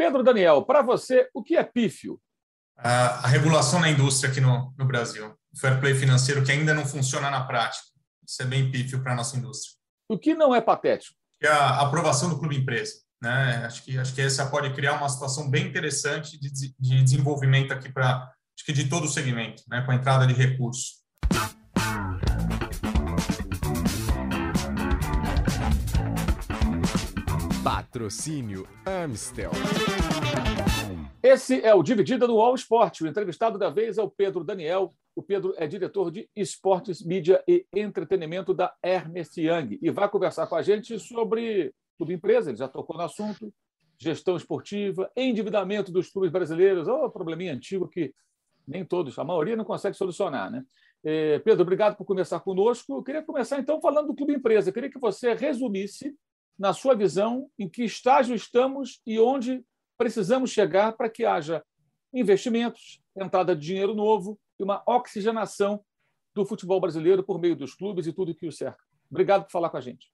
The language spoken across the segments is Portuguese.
Pedro Daniel, para você, o que é pífio? A, a regulação na indústria aqui no, no Brasil, o fair play financeiro que ainda não funciona na prática. Isso é bem pífio para a nossa indústria. O que não é patético? É a aprovação do clube empresa. Né? Acho que acho que essa pode criar uma situação bem interessante de, de desenvolvimento aqui para acho que de todo o segmento, né? com a entrada de recursos. Patrocínio Amstel. Esse é o Dividida no All Sport. O entrevistado da vez é o Pedro Daniel. O Pedro é diretor de esportes, mídia e entretenimento da Ernest Young e vai conversar com a gente sobre clube empresa, ele já tocou no assunto, gestão esportiva, endividamento dos clubes brasileiros, oh, probleminha antigo que nem todos, a maioria não consegue solucionar. Né? É, Pedro, obrigado por começar conosco. Eu queria começar então falando do clube empresa. Eu queria que você resumisse, na sua visão, em que estágio estamos e onde precisamos chegar para que haja investimentos, entrada de dinheiro novo e uma oxigenação do futebol brasileiro por meio dos clubes e tudo que o cerca. Obrigado por falar com a gente.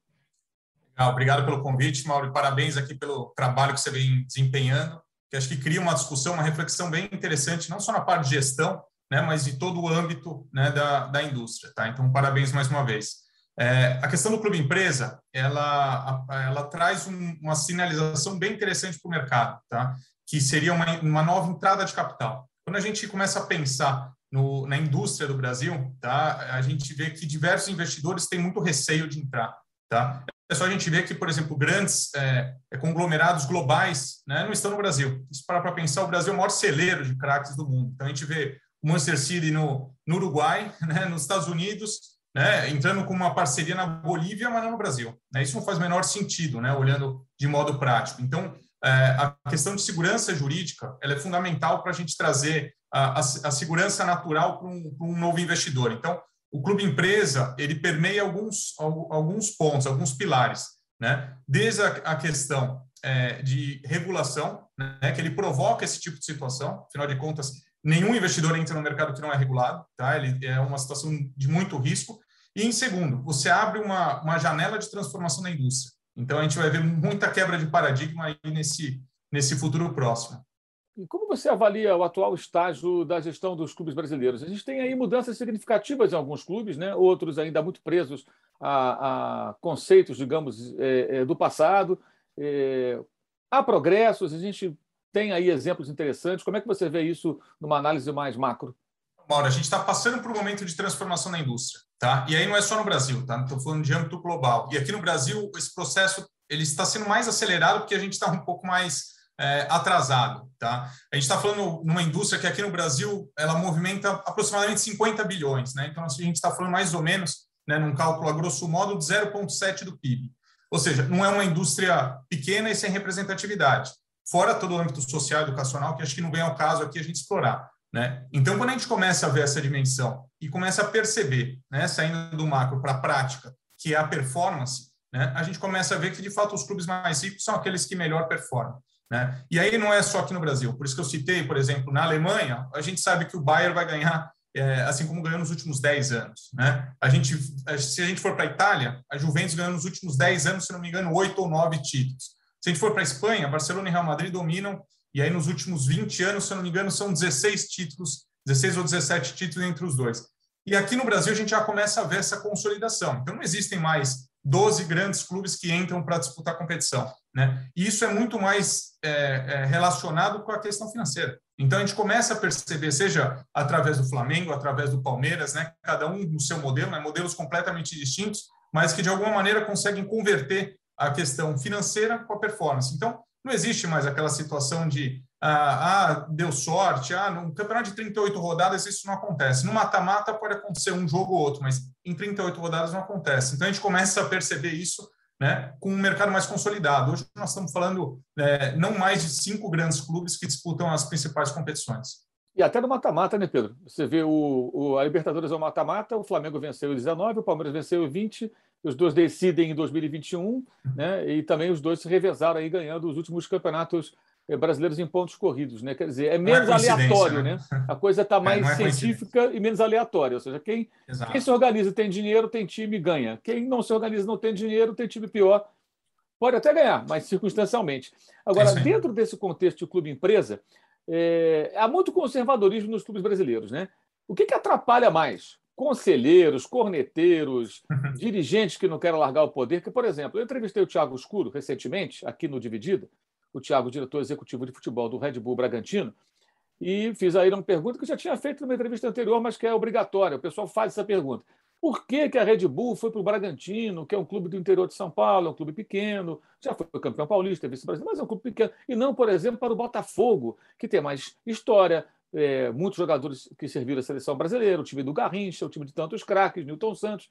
Obrigado pelo convite, Mauro. Parabéns aqui pelo trabalho que você vem desempenhando, que acho que cria uma discussão, uma reflexão bem interessante, não só na parte de gestão, né, mas de todo o âmbito né, da, da indústria. Tá? Então, parabéns mais uma vez. É, a questão do clube empresa, ela, ela traz um, uma sinalização bem interessante para o mercado, tá? que seria uma, uma nova entrada de capital. Quando a gente começa a pensar no, na indústria do Brasil, tá? a gente vê que diversos investidores têm muito receio de entrar. Tá? É só a gente ver que, por exemplo, grandes é, é conglomerados globais né, não estão no Brasil. Isso para para pensar, o Brasil é o maior celeiro de craques do mundo. Então, a gente vê o Manchester City no, no Uruguai, né, nos Estados Unidos, né, entrando com uma parceria na Bolívia, mas não no Brasil. Né? Isso não faz menor sentido, né, olhando de modo prático. Então, é, a questão de segurança jurídica ela é fundamental para a gente trazer a, a, a segurança natural para um, um novo investidor. Então, o clube empresa ele permeia alguns, alguns pontos, alguns pilares, né? Desde a, a questão é, de regulação, né? Que ele provoca esse tipo de situação. Afinal de contas, nenhum investidor entra no mercado que não é regulado, tá? Ele é uma situação de muito risco. E em segundo, você abre uma, uma janela de transformação da indústria. Então a gente vai ver muita quebra de paradigma aí nesse nesse futuro próximo. E como você avalia o atual estágio da gestão dos clubes brasileiros? A gente tem aí mudanças significativas em alguns clubes, né? outros ainda muito presos a, a conceitos, digamos, é, é, do passado. É, há progressos, a gente tem aí exemplos interessantes. Como é que você vê isso numa análise mais macro? Mauro, a gente está passando por um momento de transformação na indústria, tá? E aí não é só no Brasil, tá? Estou falando de âmbito global. E aqui no Brasil esse processo ele está sendo mais acelerado porque a gente está um pouco mais é, atrasado. Tá? A gente está falando numa indústria que aqui no Brasil ela movimenta aproximadamente 50 bilhões. Né? Então, assim, a gente está falando mais ou menos, né, num cálculo a grosso modo, de 0,7 do PIB. Ou seja, não é uma indústria pequena e sem representatividade. Fora todo o âmbito social e educacional, que acho que não vem ao caso aqui a gente explorar. Né? Então, quando a gente começa a ver essa dimensão e começa a perceber, né, saindo do macro para a prática, que é a performance, né, a gente começa a ver que, de fato, os clubes mais ricos são aqueles que melhor performam. Né? E aí não é só aqui no Brasil. Por isso que eu citei, por exemplo, na Alemanha, a gente sabe que o Bayern vai ganhar é, assim como ganhou nos últimos 10 anos. Né? A gente, se a gente for para a Itália, a Juventus ganhou nos últimos 10 anos, se não me engano, 8 ou 9 títulos. Se a gente for para a Espanha, Barcelona e Real Madrid dominam, e aí nos últimos 20 anos, se eu não me engano, são 16 títulos, 16 ou 17 títulos entre os dois. E aqui no Brasil a gente já começa a ver essa consolidação. Então não existem mais 12 grandes clubes que entram para disputar a competição. Né? E isso é muito mais é, é, relacionado com a questão financeira. Então a gente começa a perceber, seja através do Flamengo, através do Palmeiras, né? cada um no seu modelo, né? modelos completamente distintos, mas que de alguma maneira conseguem converter a questão financeira com a performance. Então não existe mais aquela situação de ah, ah, deu sorte, ah, num campeonato de 38 rodadas isso não acontece. No mata-mata pode acontecer um jogo ou outro, mas em 38 rodadas não acontece. Então a gente começa a perceber isso né, com um mercado mais consolidado. Hoje nós estamos falando é, não mais de cinco grandes clubes que disputam as principais competições. E até no mata-mata, né, Pedro? Você vê o, o a Libertadores é o mata-mata, o Flamengo venceu em 19, o Palmeiras venceu em 20, os dois decidem em 2021, né? E também os dois se revezaram aí ganhando os últimos campeonatos eh, brasileiros em pontos corridos, né? Quer dizer, é, é menos é aleatório, né? né? A coisa está é, mais é, é científica e menos aleatória. Ou seja, quem, quem se organiza tem dinheiro, tem time ganha. Quem não se organiza não tem dinheiro, tem time pior Pode até ganhar, mas circunstancialmente. Agora, é dentro desse contexto de clube-empresa, é, há muito conservadorismo nos clubes brasileiros. Né? O que, que atrapalha mais? Conselheiros, corneteiros, dirigentes que não querem largar o poder. Que, por exemplo, eu entrevistei o Thiago Escuro recentemente, aqui no Dividida, o Thiago, diretor executivo de futebol do Red Bull Bragantino, e fiz a ele uma pergunta que eu já tinha feito numa entrevista anterior, mas que é obrigatória. O pessoal faz essa pergunta. Por que, que a Red Bull foi para o Bragantino, que é um clube do interior de São Paulo, é um clube pequeno, já foi campeão paulista, vice-brasileiro, mas é um clube pequeno, e não, por exemplo, para o Botafogo, que tem mais história, é, muitos jogadores que serviram à seleção brasileira, o time do Garrincha, o time de tantos craques, Newton Santos,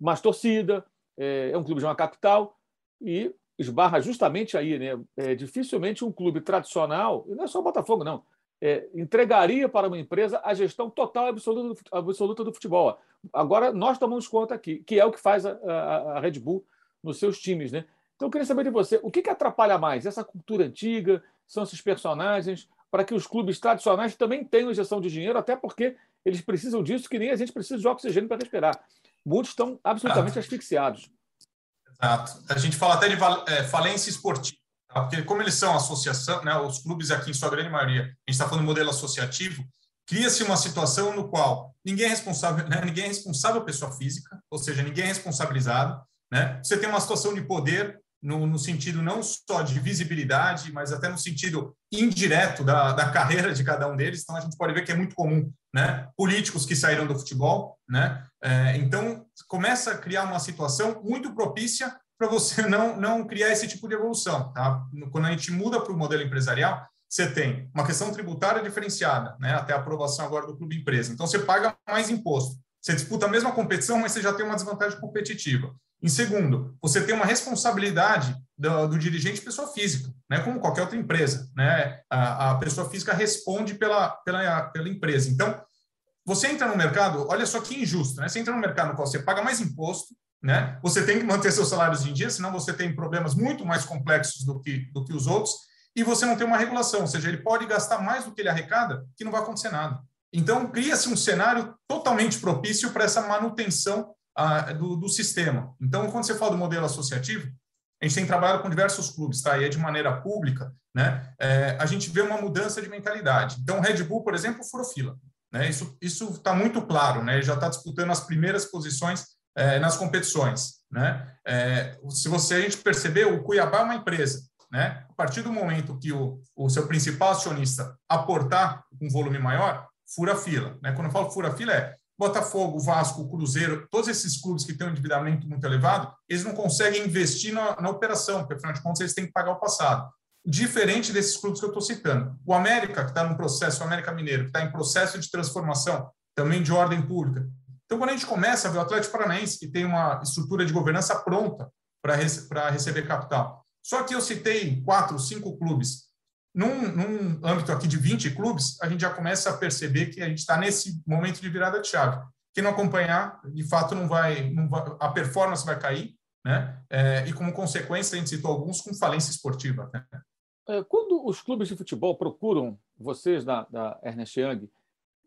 mais torcida, é, é um clube de uma capital, e esbarra justamente aí, né? É, dificilmente um clube tradicional, e não é só o Botafogo, não, é, entregaria para uma empresa a gestão total absoluta do, absoluta do futebol. Agora, nós tomamos conta aqui, que é o que faz a, a, a Red Bull nos seus times. Né? Então, eu queria saber de você, o que, que atrapalha mais? Essa cultura antiga? São esses personagens? Para que os clubes tradicionais também tenham injeção de dinheiro, até porque eles precisam disso, que nem a gente precisa de oxigênio para respirar. Muitos estão absolutamente ah. asfixiados. Exato. A gente fala até de é, falência esportiva. Tá? Porque como eles são associação, né, os clubes aqui, em sua grande maioria, a gente está falando de modelo associativo, cria-se uma situação no qual ninguém é responsável, né, ninguém é responsável pessoa física, ou seja, ninguém é responsabilizado, né? Você tem uma situação de poder no, no, sentido não só de visibilidade, mas até no sentido indireto da, da carreira de cada um deles. Então a gente pode ver que é muito comum, né? Políticos que saíram do futebol, né? É, então começa a criar uma situação muito propícia para você não, não criar esse tipo de evolução. Tá? Quando a gente muda para o modelo empresarial, você tem uma questão tributária diferenciada, né? até a aprovação agora do clube empresa. Então, você paga mais imposto. Você disputa a mesma competição, mas você já tem uma desvantagem competitiva. Em segundo, você tem uma responsabilidade do, do dirigente pessoa física, né? como qualquer outra empresa. Né? A, a pessoa física responde pela, pela, pela empresa. Então, você entra no mercado, olha só que injusto, né? Você entra no mercado no qual você paga mais imposto, né? Você tem que manter seus salários em dia, senão você tem problemas muito mais complexos do que, do que os outros, e você não tem uma regulação, ou seja, ele pode gastar mais do que ele arrecada, que não vai acontecer nada. Então, cria-se um cenário totalmente propício para essa manutenção ah, do, do, sistema. Então, quando você fala do modelo associativo, a gente tem trabalhado com diversos clubes, tá? E é de maneira pública, né? É, a gente vê uma mudança de mentalidade. Então, Red Bull, por exemplo, furou fila. Né? Isso está muito claro, né? Já está disputando as primeiras posições é, nas competições. Né? É, se você a gente perceber, o Cuiabá é uma empresa. Né? A partir do momento que o, o seu principal acionista aportar um volume maior, fura fila. Né? Quando eu falo fura fila, é Botafogo, Vasco, Cruzeiro, todos esses clubes que têm um endividamento muito elevado, eles não conseguem investir na, na operação, porque afinal de contas eles têm que pagar o passado. Diferente desses clubes que eu estou citando. O América, que está num processo, o América Mineiro, que está em processo de transformação, também de ordem pública, então, quando a gente começa a ver o Atlético Paranaense, que tem uma estrutura de governança pronta para rece receber capital. Só que eu citei quatro, cinco clubes. Num, num, âmbito aqui de 20 clubes, a gente já começa a perceber que a gente está nesse momento de virada de chave. Quem não acompanhar, de fato, não vai, não vai a performance vai cair, né? É, e como consequência, a gente citou alguns com falência esportiva. Né? É, quando os clubes de futebol procuram vocês da, da Ernest Young,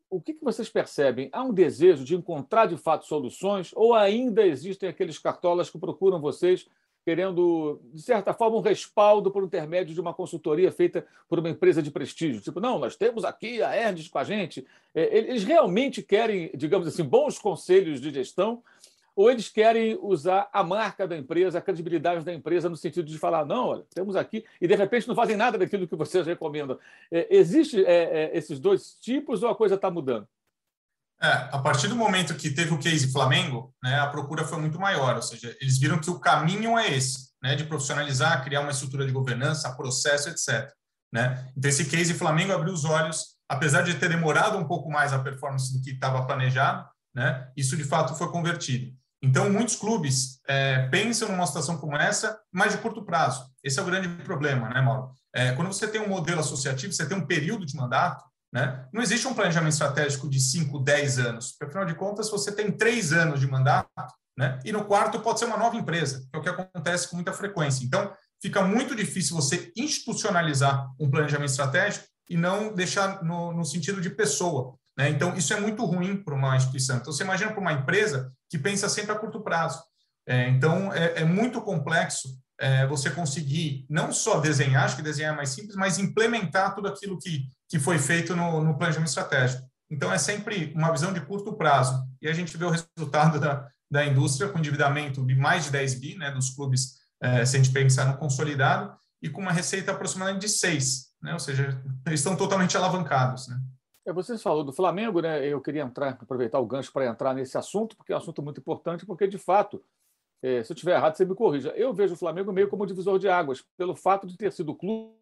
o que, que vocês percebem? Há um desejo de encontrar de fato soluções ou ainda existem aqueles cartolas que procuram vocês querendo, de certa forma, um respaldo por intermédio de uma consultoria feita por uma empresa de prestígio? Tipo, não, nós temos aqui a Ernest com a gente. É, eles realmente querem, digamos assim, bons conselhos de gestão ou eles querem usar a marca da empresa, a credibilidade da empresa, no sentido de falar, não, olha, temos aqui, e de repente não fazem nada daquilo que vocês recomendam. É, existe é, é, esses dois tipos ou a coisa está mudando? É, a partir do momento que teve o case Flamengo, né, a procura foi muito maior, ou seja, eles viram que o caminho é esse, né, de profissionalizar, criar uma estrutura de governança, processo, etc. Né? Então, esse case Flamengo abriu os olhos, apesar de ter demorado um pouco mais a performance do que estava planejado, né, isso de fato foi convertido. Então, muitos clubes é, pensam numa situação como essa, mas de curto prazo. Esse é o grande problema, né, Mauro? É, quando você tem um modelo associativo, você tem um período de mandato, né? Não existe um planejamento estratégico de 5, 10 anos. Porque, afinal de contas, você tem três anos de mandato, né? E no quarto pode ser uma nova empresa, que é o que acontece com muita frequência. Então, fica muito difícil você institucionalizar um planejamento estratégico e não deixar no, no sentido de pessoa. Né? Então, isso é muito ruim para uma instituição. Então, você imagina para uma empresa que pensa sempre a curto prazo. É, então, é, é, muito complexo é, você conseguir não só desenhar, acho que desenhar é mais simples, mas implementar tudo aquilo que, que foi feito no, no planejamento estratégico. Então, é sempre uma visão de curto prazo. E a gente vê o resultado da, da indústria com endividamento de mais de 10 bi, né, dos clubes, é, se a gente pensar no consolidado, e com uma receita aproximadamente de 6, né, ou seja, eles estão totalmente alavancados. Né. É, você falou do Flamengo, né? Eu queria entrar, aproveitar o gancho para entrar nesse assunto, porque é um assunto muito importante, porque de fato é, se eu estiver errado, você me corrija. Eu vejo o Flamengo meio como divisor de águas, pelo fato de ter sido o clube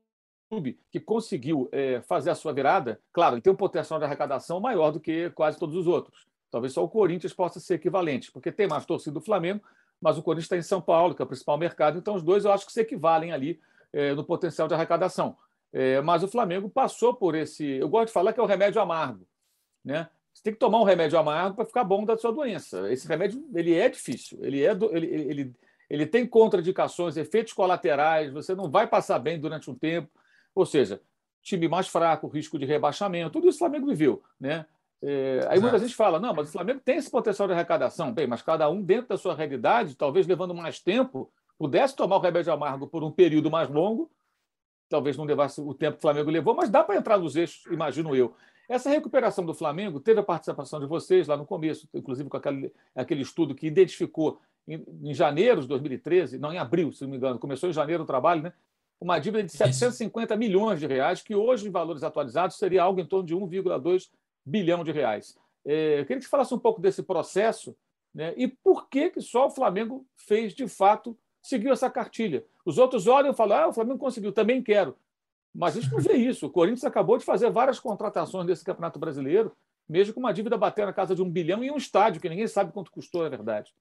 que conseguiu é, fazer a sua virada. Claro, ele tem um potencial de arrecadação maior do que quase todos os outros. Talvez só o Corinthians possa ser equivalente, porque tem mais torcida do Flamengo, mas o Corinthians está em São Paulo, que é o principal mercado. Então, os dois eu acho que se equivalem ali é, no potencial de arrecadação. É, mas o Flamengo passou por esse. Eu gosto de falar que é o remédio amargo. Né? Você tem que tomar um remédio amargo para ficar bom da sua doença. Esse remédio ele é difícil, ele, é do, ele, ele, ele tem contraindicações, efeitos colaterais, você não vai passar bem durante um tempo. Ou seja, time mais fraco, risco de rebaixamento, tudo isso o Flamengo viveu. Né? É, aí muita gente fala, não, mas o Flamengo tem esse potencial de arrecadação. Bem, mas cada um dentro da sua realidade, talvez levando mais tempo, pudesse tomar o remédio amargo por um período mais longo, talvez não levasse o tempo que o Flamengo levou, mas dá para entrar nos eixos, imagino eu. Essa recuperação do Flamengo teve a participação de vocês lá no começo, inclusive com aquele, aquele estudo que identificou em, em, janeiro de 2013, não em abril, se não me engano, começou em janeiro o trabalho, né? Uma dívida de 750 milhões de reais, que hoje, em valores atualizados, seria algo em torno de 1,2 bilhão de reais. É, eu queria que você falasse um pouco desse processo né? e por que, que só o Flamengo fez, de fato, seguiu essa cartilha. Os outros olham e falam, ah, o Flamengo conseguiu, também quero. Mas a gente não vê isso. O Corinthians acabou de fazer várias contratações desse Campeonato Brasileiro, mesmo com uma dívida batendo na casa de um bilhão e um estádio, que ninguém sabe quanto custou, na verdade.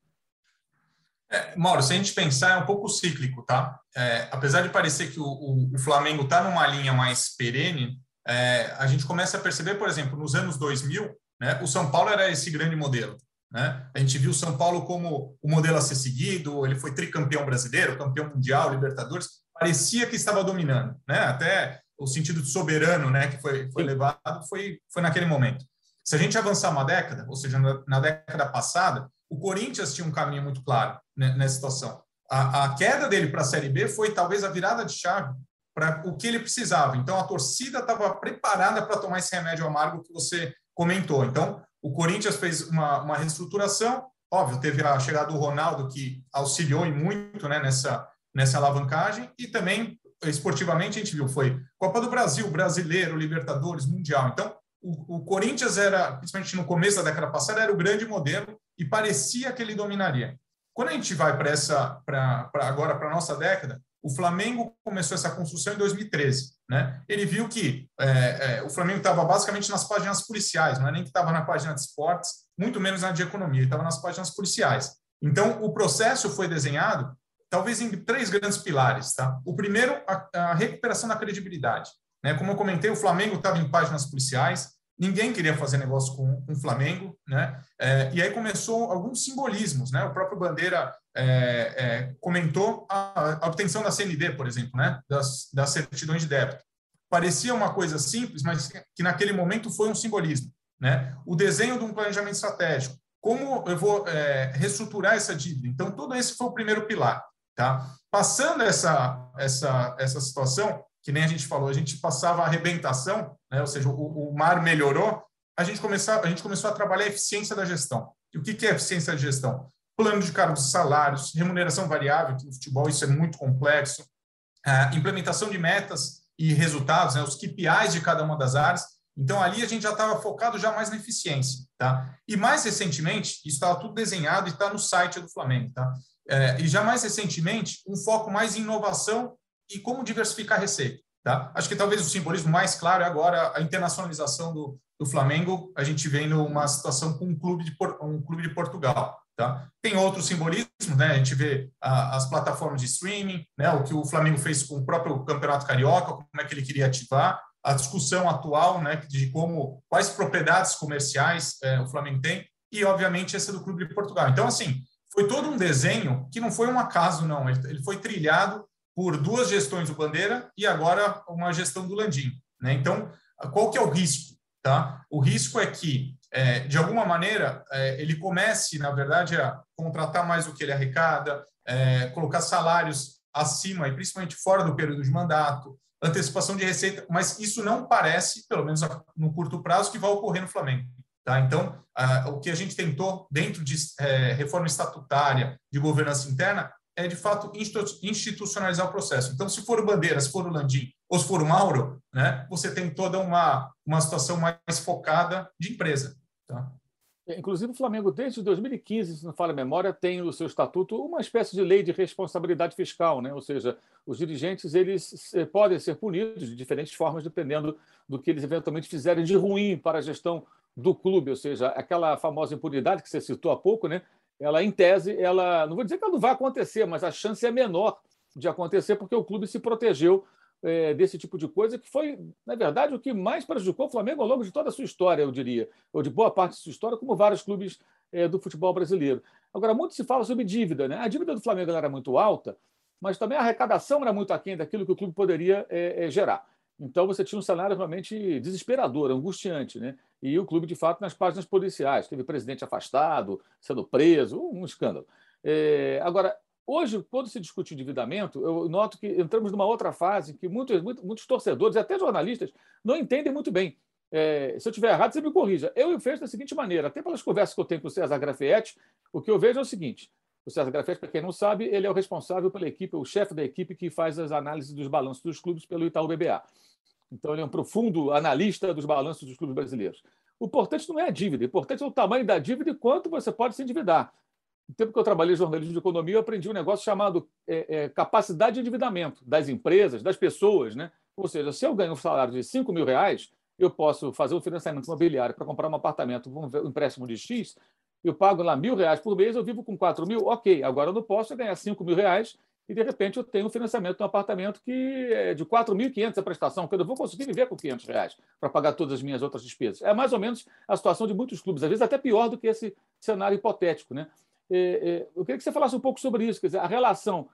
É, Mauro, se a gente pensar, é um pouco cíclico, tá? É, apesar de parecer que o, o, o Flamengo está numa linha mais perene, é, a gente começa a perceber, por exemplo, nos anos 2000, né, o São Paulo era esse grande modelo. Né? A gente viu o São Paulo como o modelo a ser seguido, ele foi tricampeão brasileiro, campeão mundial, Libertadores parecia que estava dominando, né? Até o sentido de soberano, né, que foi, foi levado, foi, foi naquele momento. Se a gente avançar uma década, ou seja, na, na década passada, o Corinthians tinha um caminho muito claro nessa situação. A, a queda dele para a Série B foi talvez a virada de chave para o que ele precisava. Então, a torcida estava preparada para tomar esse remédio amargo que você comentou. Então, o Corinthians fez uma, uma reestruturação. Óbvio, teve a chegada do Ronaldo, que auxiliou e muito né, nessa, nessa alavancagem e também esportivamente a gente viu foi Copa do Brasil, Brasileiro, Libertadores, Mundial. Então, o, o, Corinthians era, principalmente no começo da década passada, era o grande modelo e parecia que ele dominaria. Quando a gente vai para essa, para agora para nossa década, o Flamengo começou essa construção em 2013. Né? Ele viu que é, é, o Flamengo estava basicamente nas páginas policiais, não é nem que estava na página de esportes, muito menos na de economia, estava nas páginas policiais. Então, o processo foi desenhado talvez em três grandes pilares. Tá? O primeiro, a, a recuperação da credibilidade. Né? Como eu comentei, o Flamengo estava em páginas policiais, ninguém queria fazer negócio com, com o Flamengo, né? É, e aí começou alguns simbolismos, né? O próprio Bandeira é, é, comentou a, a, obtenção da CND, por exemplo, né? Das, das certidões de débito. Parecia uma coisa simples, mas que naquele momento foi um simbolismo, né? O desenho de um planejamento estratégico. Como eu vou é, reestruturar essa dívida? Então, todo esse foi o primeiro pilar. Tá? Passando essa, essa, essa situação, que nem a gente falou, a gente passava a arrebentação, né? ou seja, o, o mar melhorou, a gente, começou, a gente começou a trabalhar a eficiência da gestão. E o que, que é eficiência da gestão? Plano de cargos e salários, remuneração variável, que no futebol isso é muito complexo, implementação de metas e resultados, né? os KPIs de cada uma das áreas. Então, ali a gente já estava focado já mais na eficiência. Tá? E mais recentemente, isso estava tudo desenhado e está no site do Flamengo. Tá? É, e já mais recentemente, um foco mais em inovação e como diversificar a receita. Tá? Acho que talvez o simbolismo mais claro é agora a internacionalização do, do Flamengo, a gente vendo uma situação com um clube de, um clube de Portugal. Tá? Tem outros simbolismos, né? a gente vê a, as plataformas de streaming, né? o que o Flamengo fez com o próprio Campeonato Carioca, como é que ele queria ativar, a discussão atual né? de como quais propriedades comerciais é, o Flamengo tem, e, obviamente, esse do Clube de Portugal. Então, assim, foi todo um desenho que não foi um acaso, não. Ele, ele foi trilhado por duas gestões do Bandeira e agora uma gestão do Landim. Né? Então, qual que é o risco? Tá? O risco é que, é, de alguma maneira, é, ele comece, na verdade, a contratar mais do que ele arrecada, é, colocar salários acima e principalmente fora do período de mandato, antecipação de receita, mas isso não parece, pelo menos no curto prazo, que vai ocorrer no Flamengo. Tá? Então, o que a gente tentou dentro de é, reforma estatutária, de governança interna, é de fato institucionalizar o processo. Então, se for o Bandeira, se for o Landim ou se for o Mauro, né, você tem toda uma, uma situação mais focada de empresa. Tá? É, inclusive, o Flamengo, desde 2015, se não fala a memória, tem no seu estatuto uma espécie de lei de responsabilidade fiscal, né? ou seja, os dirigentes eles eh, podem ser punidos de diferentes formas, dependendo do que eles eventualmente fizerem de ruim para a gestão do clube, ou seja, aquela famosa impunidade que você citou há pouco, né? Ela, em tese, ela não vou dizer que ela não vai acontecer, mas a chance é menor de acontecer porque o clube se protegeu é, desse tipo de coisa, que foi, na verdade, o que mais prejudicou o Flamengo ao longo de toda a sua história, eu diria, ou de boa parte da sua história, como vários clubes é, do futebol brasileiro. Agora, muito se fala sobre dívida. Né? A dívida do Flamengo era muito alta, mas também a arrecadação era muito aquém daquilo que o clube poderia é, gerar. Então, você tinha um cenário realmente desesperador, angustiante. Né? E o clube, de fato, nas páginas policiais. Teve presidente afastado, sendo preso, um escândalo. É, agora, Hoje, quando se discute endividamento, eu noto que entramos numa outra fase que muitos, muitos, muitos torcedores até jornalistas não entendem muito bem. É, se eu estiver errado, você me corrija. Eu vejo da seguinte maneira, até pelas conversas que eu tenho com o César Grafietti, o que eu vejo é o seguinte: o César Grafietti, para quem não sabe, ele é o responsável pela equipe, o chefe da equipe que faz as análises dos balanços dos clubes pelo Itaú BBA. Então, ele é um profundo analista dos balanços dos clubes brasileiros. O importante não é a dívida, o importante é o tamanho da dívida e quanto você pode se endividar. No tempo que eu trabalhei jornalismo de economia, eu aprendi um negócio chamado é, é, capacidade de endividamento das empresas, das pessoas. Né? Ou seja, se eu ganho um salário de 5 mil reais, eu posso fazer um financiamento imobiliário para comprar um apartamento, um empréstimo de X, eu pago lá mil reais por mês, eu vivo com 4 mil, ok. Agora eu não posso ganhar 5 mil reais e, de repente, eu tenho um financiamento de um apartamento que é de 4.500 a prestação, que eu vou conseguir viver com 500 reais para pagar todas as minhas outras despesas. É mais ou menos a situação de muitos clubes, às vezes até pior do que esse cenário hipotético. Né? É, é, eu queria que você falasse um pouco sobre isso, quer dizer, a relação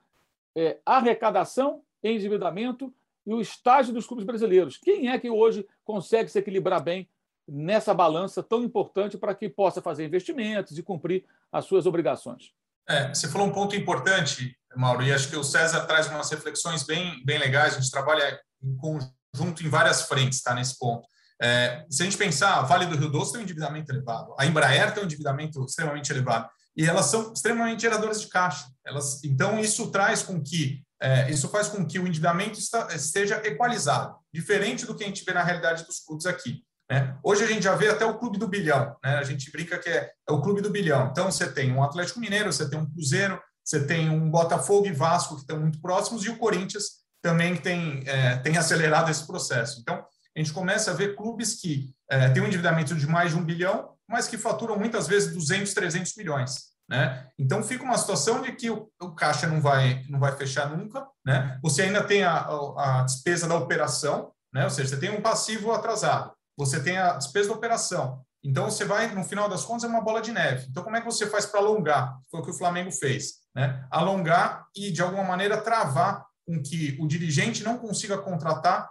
é, arrecadação, endividamento e o estágio dos clubes brasileiros. Quem é que hoje consegue se equilibrar bem nessa balança tão importante para que possa fazer investimentos e cumprir as suas obrigações? É, você falou um ponto importante, Mauro, e acho que o César traz umas reflexões bem, bem legais. A gente trabalha em conjunto em várias frentes, tá, nesse ponto. É, se a gente pensar, Vale do Rio Doce tem um endividamento elevado, a Embraer tem um endividamento extremamente elevado e elas são extremamente geradoras de caixa. Elas, então isso traz com que é, isso faz com que o endividamento está, esteja equalizado, diferente do que a gente vê na realidade dos clubes aqui. Né? Hoje a gente já vê até o clube do bilhão, né? a gente brinca que é, é, o clube do bilhão. Então você tem um Atlético Mineiro, você tem um Cruzeiro, você tem um Botafogo e Vasco que estão muito próximos e o Corinthians também tem, é, tem acelerado esse processo. Então a gente começa a ver clubes que é, têm um endividamento de mais de um bilhão mas que faturam muitas vezes 200, 300 milhões. Né? Então fica uma situação de que o, o, caixa não vai, não vai fechar nunca. Né? Você ainda tem a, a, despesa da operação, né? ou seja, você tem um passivo atrasado, você tem a despesa da operação. Então você vai, no final das contas, é uma bola de neve. Então, como é que você faz para alongar? Foi o que o Flamengo fez. Né? Alongar e, de alguma maneira, travar com que o dirigente não consiga contratar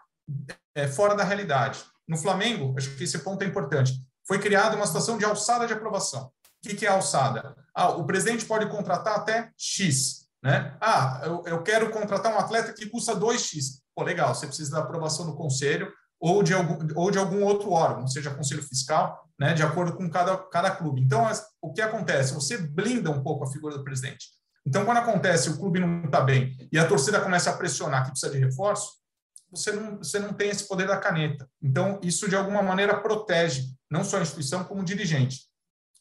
é, fora da realidade. No Flamengo, acho que esse ponto é importante foi criada uma situação de alçada de aprovação. O que é alçada? Ah, o presidente pode contratar até X. Né? Ah, eu, eu quero contratar um atleta que custa 2X. Pô, legal, você precisa da aprovação do conselho ou de algum, ou de algum outro órgão, seja conselho fiscal, né, de acordo com cada, cada clube. Então, o que acontece? Você blinda um pouco a figura do presidente. Então, quando acontece o clube não está bem e a torcida começa a pressionar que precisa de reforço, você não, você não tem esse poder da caneta. Então, isso de alguma maneira protege não só a instituição, como o dirigente.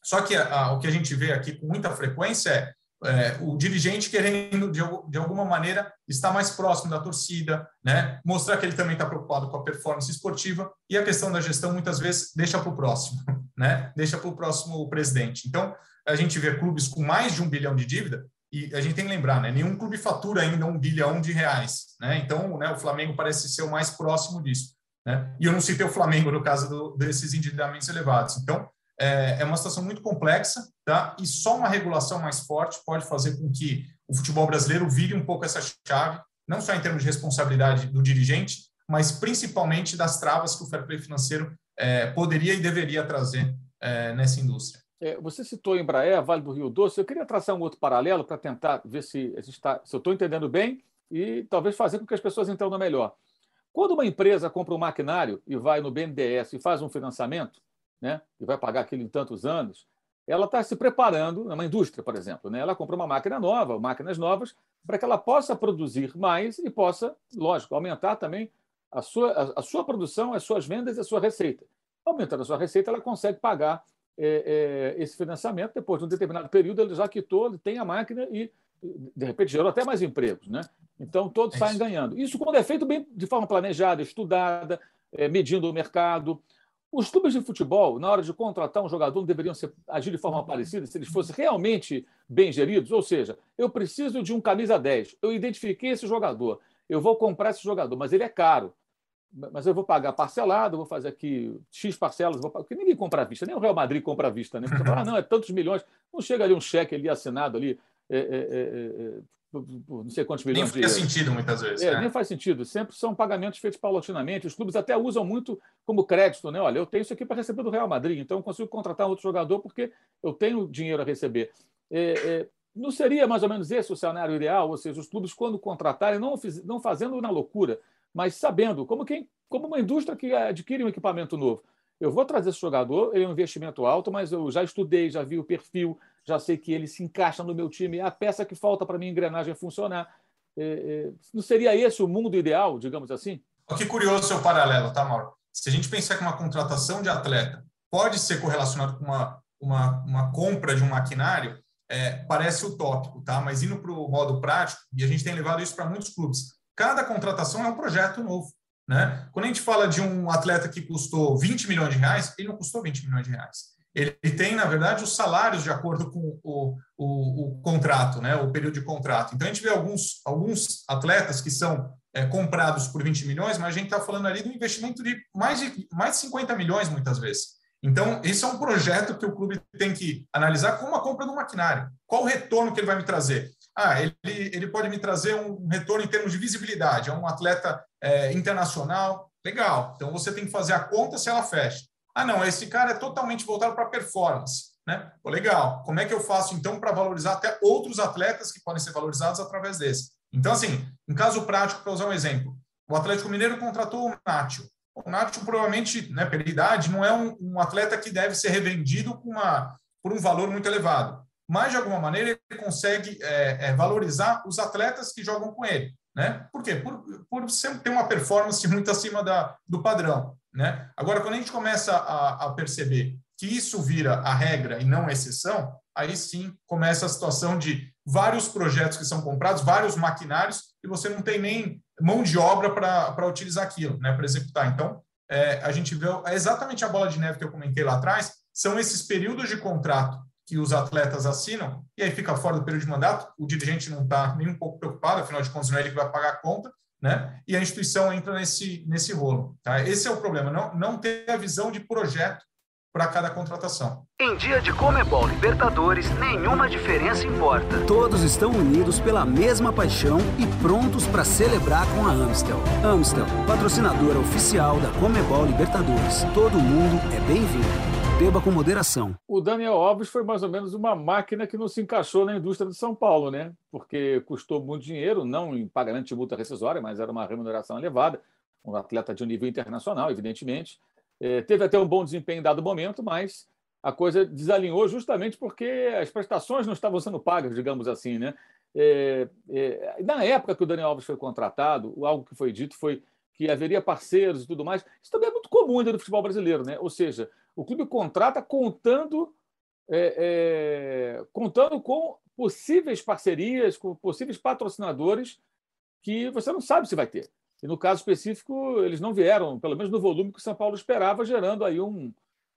Só que a, a, o que a gente vê aqui com muita frequência é, é o dirigente querendo, de, de, alguma maneira, estar mais próximo da torcida, né? mostrar que ele também está preocupado com a performance esportiva, e a questão da gestão, muitas vezes, deixa para o próximo, né? deixa para o próximo presidente. Então, a gente vê clubes com mais de um bilhão de dívida, e a gente tem que lembrar, né? nenhum clube fatura ainda um bilhão de reais. Né? Então, né, o Flamengo parece ser o mais próximo disso. Né? E eu não citei o Flamengo no caso do, desses endividamentos elevados. Então, é, é, uma situação muito complexa, tá? e só uma regulação mais forte pode fazer com que o futebol brasileiro vire um pouco essa chave, não só em termos de responsabilidade do dirigente, mas principalmente das travas que o fair play financeiro é, poderia e deveria trazer é, nessa indústria. É, você citou Embraer, Vale do Rio Doce. Eu queria traçar um outro paralelo para tentar ver se, a gente tá, se eu estou entendendo bem e talvez fazer com que as pessoas entendam melhor. Quando uma empresa compra um maquinário e vai no BNDES e faz um financiamento, né, e vai pagar aquilo em tantos anos, ela está se preparando, uma indústria, por exemplo, né? ela compra uma máquina nova, máquinas novas, para que ela possa produzir mais e possa, lógico, aumentar também a sua, a, a sua produção, as suas vendas e a sua receita. Aumentando a sua receita, ela consegue pagar é, é, esse financiamento. Depois de um determinado período, ele já quitou, ele tem a máquina e, de repente, gerou até mais empregos. Né? Então, todos é saem ganhando. Isso quando é feito bem, de forma planejada, estudada, é, medindo o mercado. Os clubes de futebol, na hora de contratar um jogador, não deveriam ser, agir de forma parecida se eles fossem realmente bem geridos? Ou seja, eu preciso de um camisa 10, eu identifiquei esse jogador, eu vou comprar esse jogador, mas ele é caro. Mas eu vou pagar parcelado, vou fazer aqui X parcelas, vou pagar, porque ninguém compra à vista, nem o Real Madrid compra à vista. Né? Você fala, ah, não, é tantos milhões. Não chega ali um cheque ali assinado ali, é, é, é, não sei quantos milhões. Nem faz sentido muitas vezes. É, né? Nem faz sentido. Sempre são pagamentos feitos paulatinamente. Os clubes até usam muito como crédito, né? Olha, eu tenho isso aqui para receber do Real Madrid, então eu consigo contratar outro jogador porque eu tenho dinheiro a receber. É, é, não seria mais ou menos esse o cenário ideal? Ou seja, os clubes, quando contratarem, não, não fazendo na loucura, mas sabendo, como, quem, como uma indústria que adquire um equipamento novo. Eu vou trazer esse jogador, ele é um investimento alto, mas eu já estudei, já vi o perfil, já sei que ele se encaixa no meu time, é a peça que falta para minha engrenagem funcionar. É, é, não seria esse o mundo ideal, digamos assim? Que curioso o seu paralelo, tá, Mauro? Se a gente pensar que uma contratação de atleta pode ser correlacionado com uma, uma, uma compra de um maquinário, é, parece utópico, tá? Mas indo para o modo prático, e a gente tem levado isso para muitos clubes, cada contratação é um projeto novo. Né? Quando a gente fala de um atleta que custou 20 milhões de reais, ele não custou 20 milhões de reais ele tem, na verdade, os salários de acordo com o, o, o, contrato, né, o período de contrato. Então, a gente vê alguns, alguns atletas que são é, comprados por 20 milhões, mas a gente está falando ali de um investimento de mais, de mais de 50 milhões, muitas vezes. Então, esse é um projeto que o clube tem que analisar como a compra do maquinário. Qual o retorno que ele vai me trazer? Ah, ele, ele pode me trazer um retorno em termos de visibilidade. É um atleta é, internacional. Legal. Então, você tem que fazer a conta se ela fecha. Ah, não, esse cara é totalmente voltado para performance. Né? Pô, legal. Como é que eu faço, então, para valorizar até outros atletas que podem ser valorizados através desse? Então, assim, em caso prático, para usar um exemplo, o Atlético Mineiro contratou o Nátio. O Nátio, provavelmente, né, pela idade, não é um, um, atleta que deve ser revendido uma, por um valor muito elevado. Mas, de alguma maneira, ele consegue é, é, valorizar os atletas que jogam com ele. Né? Por quê? Por, por sempre ter uma performance muito acima da, do padrão. Né? Agora, quando a gente começa a, a perceber que isso vira a regra e não a exceção, aí sim começa a situação de vários projetos que são comprados, vários maquinários, e você não tem nem mão de obra para utilizar aquilo, né, para executar. Então, é, a gente vê é exatamente a bola de neve que eu comentei lá atrás, são esses períodos de contrato que os atletas assinam, e aí fica fora do período de mandato, o dirigente não está nem um pouco preocupado, afinal de contas não é ele que vai pagar a conta, né? E a instituição entra nesse, nesse rolo. Tá? Esse é o problema, não, não ter a visão de projeto para cada contratação. Em dia de Comebol Libertadores, nenhuma diferença importa. Todos estão unidos pela mesma paixão e prontos para celebrar com a Amstel. Amstel, patrocinadora oficial da Comebol Libertadores. Todo mundo é bem-vindo. Beba com moderação. O Daniel Alves foi mais ou menos uma máquina que não se encaixou na indústria de São Paulo, né? Porque custou muito dinheiro, não em pagamento de multa rescisória, mas era uma remuneração elevada. Um atleta de um nível internacional, evidentemente. É, teve até um bom desempenho em dado momento, mas a coisa desalinhou justamente porque as prestações não estavam sendo pagas, digamos assim, né? É, é, na época que o Daniel Alves foi contratado, algo que foi dito foi que haveria parceiros e tudo mais. Isso também é muito comum ainda no futebol brasileiro, né? Ou seja, o clube contrata contando, é, é, contando com possíveis parcerias, com possíveis patrocinadores que você não sabe se vai ter. E no caso específico, eles não vieram, pelo menos no volume que o São Paulo esperava, gerando aí um,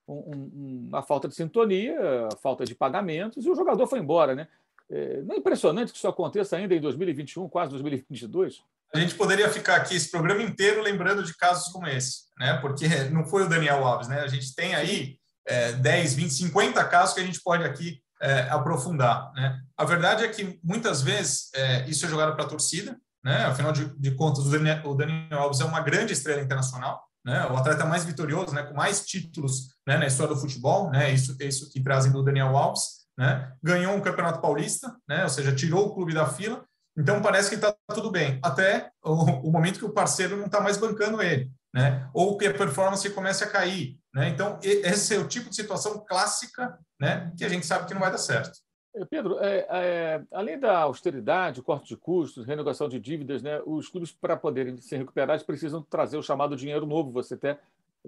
um, uma falta de sintonia, falta de pagamentos, e o jogador foi embora. Né? É, não é impressionante que isso aconteça ainda em 2021, quase 2022? A gente poderia ficar aqui esse programa inteiro lembrando de casos como esse né? Porque não foi o Daniel Alves, né? A gente tem aí é, 10, 20, 50 casos que a gente pode aqui é, aprofundar, né? A verdade é que muitas vezes é, isso é jogado para a torcida, né? Afinal de, de contas, o Daniel, o Daniel, Alves é uma grande estrela internacional, né? O atleta mais vitorioso, né? Com mais títulos né? na história do futebol, né? Isso, isso que trazem do Daniel Alves, né? Ganhou um campeonato paulista, né? Ou seja, tirou o clube da fila Então parece que está tudo bem, até o, o, momento que o parceiro não está mais bancando ele, né? Ou que a performance comece a cair, né? Então esse é o tipo de situação clássica, né? Que a gente sabe que não vai dar certo. Eh, Pedro, é, é, além da austeridade, corte de custos, renegociação de dívidas, né, os clubes, para poderem se recuperar, precisam trazer o chamado dinheiro novo. Você até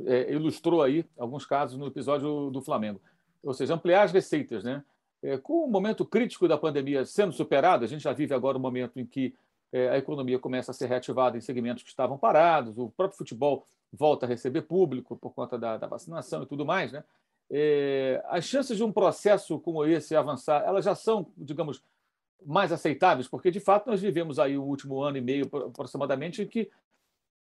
é, ilustrou aí alguns casos no episódio do Flamengo. Ou seja, ampliar as receitas. Né? É, com o momento crítico da pandemia sendo superado, a gente já vive agora um momento em que é, a economia começa a ser reativada em segmentos que estavam parados, o próprio futebol volta a receber público por conta da, da vacinação e tudo mais. Né? É, as chances de um processo como esse avançar, elas já são, digamos, mais aceitáveis, porque de fato nós vivemos aí o último ano e meio aproximadamente em que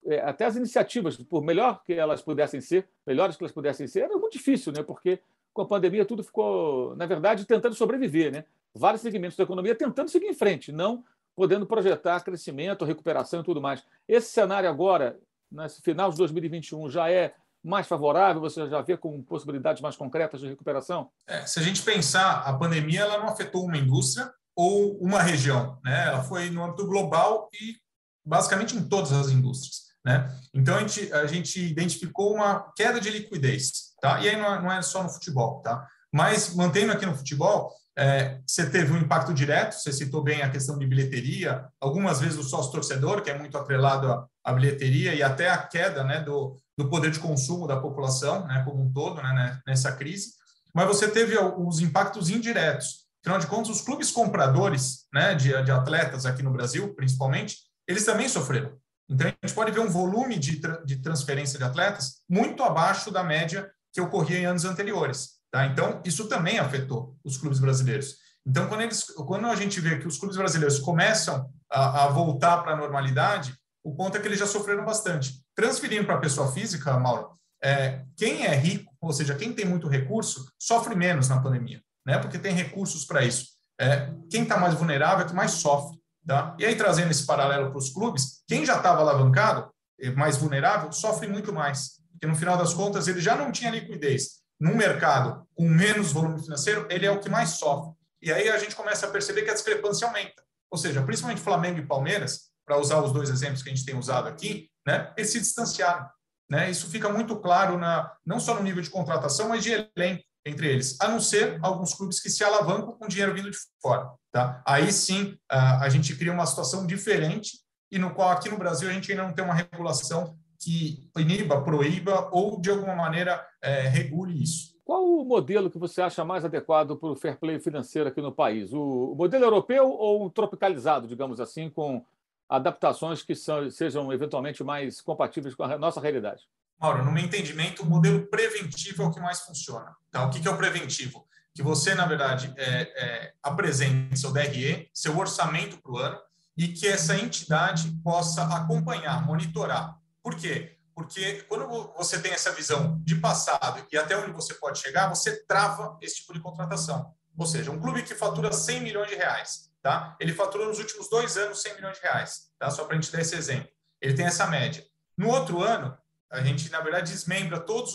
é, até as iniciativas, por melhor que elas pudessem ser, melhores que elas pudessem ser, era muito difícil, né? Porque com a pandemia tudo ficou, na verdade, tentando sobreviver, né? Vários segmentos da economia tentando seguir em frente, não podendo projetar crescimento, recuperação e tudo mais. Esse cenário agora, nesse final de 2021, já é mais favorável? Você já vê com possibilidades mais concretas de recuperação? É, se a gente pensar, a pandemia ela não afetou uma indústria ou uma região, né? Ela foi no âmbito global e basicamente em todas as indústrias. Né? Então a gente, a gente identificou uma queda de liquidez, tá? E aí não é, não é só no futebol, tá? Mas mantendo aqui no futebol, é, você teve um impacto direto, você citou bem a questão de bilheteria, algumas vezes o sócio torcedor, que é muito atrelado à, à bilheteria, e até a queda né, do, do poder de consumo da população, né, como um todo, né, né, nessa crise. Mas você teve os impactos indiretos. Afinal de contas, os clubes compradores né, de, de atletas aqui no Brasil, principalmente, eles também sofreram. Então, a gente pode ver um volume de, de transferência de atletas muito abaixo da média que ocorria em anos anteriores. Tá? Então, isso também afetou os clubes brasileiros. Então, quando, eles, quando a gente vê que os clubes brasileiros começam a, a voltar para a normalidade, o ponto é que eles já sofreram bastante. Transferindo para a pessoa física, Mauro, é, quem é rico, ou seja, quem tem muito recurso, sofre menos na pandemia, né? porque tem recursos para isso. É, quem está mais vulnerável é que mais sofre. Tá? E aí, trazendo esse paralelo para os clubes, quem já estava alavancado, mais vulnerável, sofre muito mais. Porque no final das contas, ele já não tinha liquidez num mercado com menos volume financeiro, ele é o que mais sofre. E aí a gente começa a perceber que a discrepância aumenta. Ou seja, principalmente Flamengo e Palmeiras, para usar os dois exemplos que a gente tem usado aqui, né, eles se distanciaram. Né? Isso fica muito claro na, não só no nível de contratação, mas de elenco entre eles, a não ser alguns clubes que se alavancam com dinheiro vindo de fora. Tá? Aí sim a gente cria uma situação diferente e no qual aqui no Brasil a gente ainda não tem uma regulação que iniba, proíba ou, de alguma maneira, é, regule isso. Qual o modelo que você acha mais adequado para o fair play financeiro aqui no país? O modelo europeu ou o tropicalizado, digamos assim, com adaptações que são, sejam eventualmente mais compatíveis com a nossa realidade? Mauro, no meu entendimento, o modelo preventivo é o que mais funciona. Tá? O que é o preventivo? Que você, na verdade, é, é, apresente seu DRE, seu orçamento para o ano, e que essa entidade possa acompanhar, monitorar por quê? Porque quando você tem essa visão de passado e até onde você pode chegar, você trava esse tipo de contratação. Ou seja, um clube que fatura 100 milhões de reais, tá? Ele faturou nos últimos dois anos 100 milhões de reais, tá? Só para a gente dar esse exemplo. Ele tem essa média. No outro ano, a gente, na verdade, desmembra todas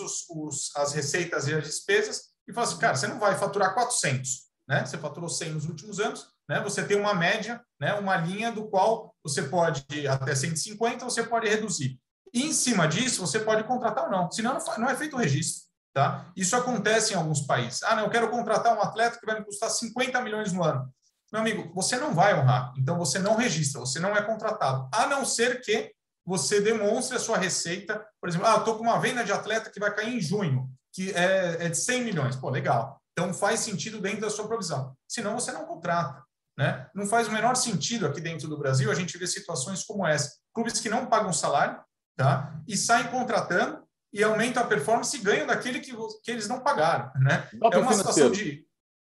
as receitas e as despesas e fala assim, cara, você não vai faturar 400, né? Você faturou 100 nos últimos anos, né? Você tem uma média, né? Uma linha do qual você pode até 150, você pode reduzir. E em cima disso, você pode contratar ou não, senão não é feito o registro. Tá? Isso acontece em alguns países. Ah, não, eu quero contratar um atleta que vai me custar 50 milhões no ano. Meu amigo, você não vai honrar, então você não registra, você não é contratado, a não ser que você demonstre a sua receita. Por exemplo, ah, estou com uma venda de atleta que vai cair em junho, que é, é de 100 milhões. Pô, legal. Então faz sentido dentro da sua provisão. Senão você não contrata. Né? Não faz o menor sentido aqui dentro do Brasil a gente ver situações como essa. Clubes que não pagam salário, tá? E saem contratando e aumentam a performance e ganham daquele que, que eles não pagaram, né? Doping é uma situação de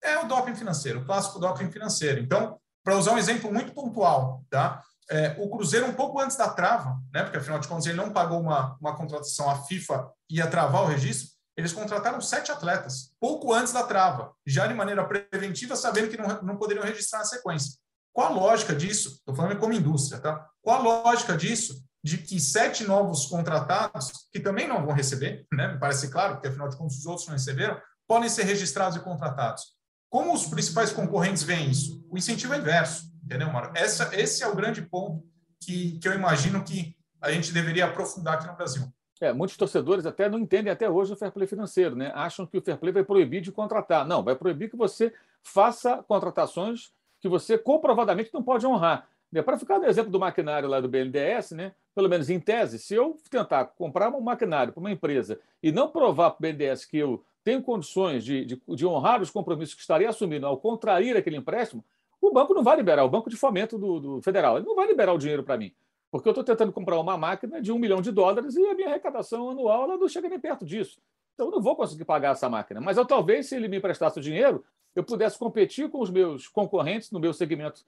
é o doping financeiro, o clássico doping financeiro. Então, para usar um exemplo muito pontual, tá? É, o Cruzeiro um pouco antes da trava, né? Porque afinal de contas ele não pagou uma, uma contratação à FIFA ia travar o registro. Eles contrataram sete atletas, pouco antes da trava, já de maneira preventiva, sabendo que não, não poderiam registrar na sequência. Qual a lógica disso? Estou falando como indústria, tá? Qual a lógica disso de que sete novos contratados, que também não vão receber, né, me parece claro, porque afinal de contas os outros não receberam, podem ser registrados e contratados. Como os principais concorrentes veem isso? O incentivo é inverso. entendeu, Mário? Essa, esse é o grande ponto que, que eu imagino que a gente deveria aprofundar aqui no Brasil. É, muitos torcedores até não entendem até hoje o fair play financeiro, né? Acham que o fair play vai proibir de contratar. Não, vai proibir que você faça contratações que você comprovadamente não pode honrar. Né? Para ficar no exemplo do maquinário lá do BNDES, né? Pelo menos em tese, se eu tentar comprar um maquinário para uma empresa e não provar para o BNDES que eu tenho condições de, de, de, honrar os compromissos que estaria assumindo ao contrair aquele empréstimo, o banco não vai liberar, o Banco de Fomento do, do Federal, ele não vai liberar o dinheiro para mim. Porque eu estou tentando comprar uma máquina de um milhão de dólares e a minha arrecadação anual ela não chega nem perto disso. Então, eu não vou conseguir pagar essa máquina. Mas eu talvez, se ele me emprestasse o dinheiro, eu pudesse competir com os meus concorrentes no meu segmento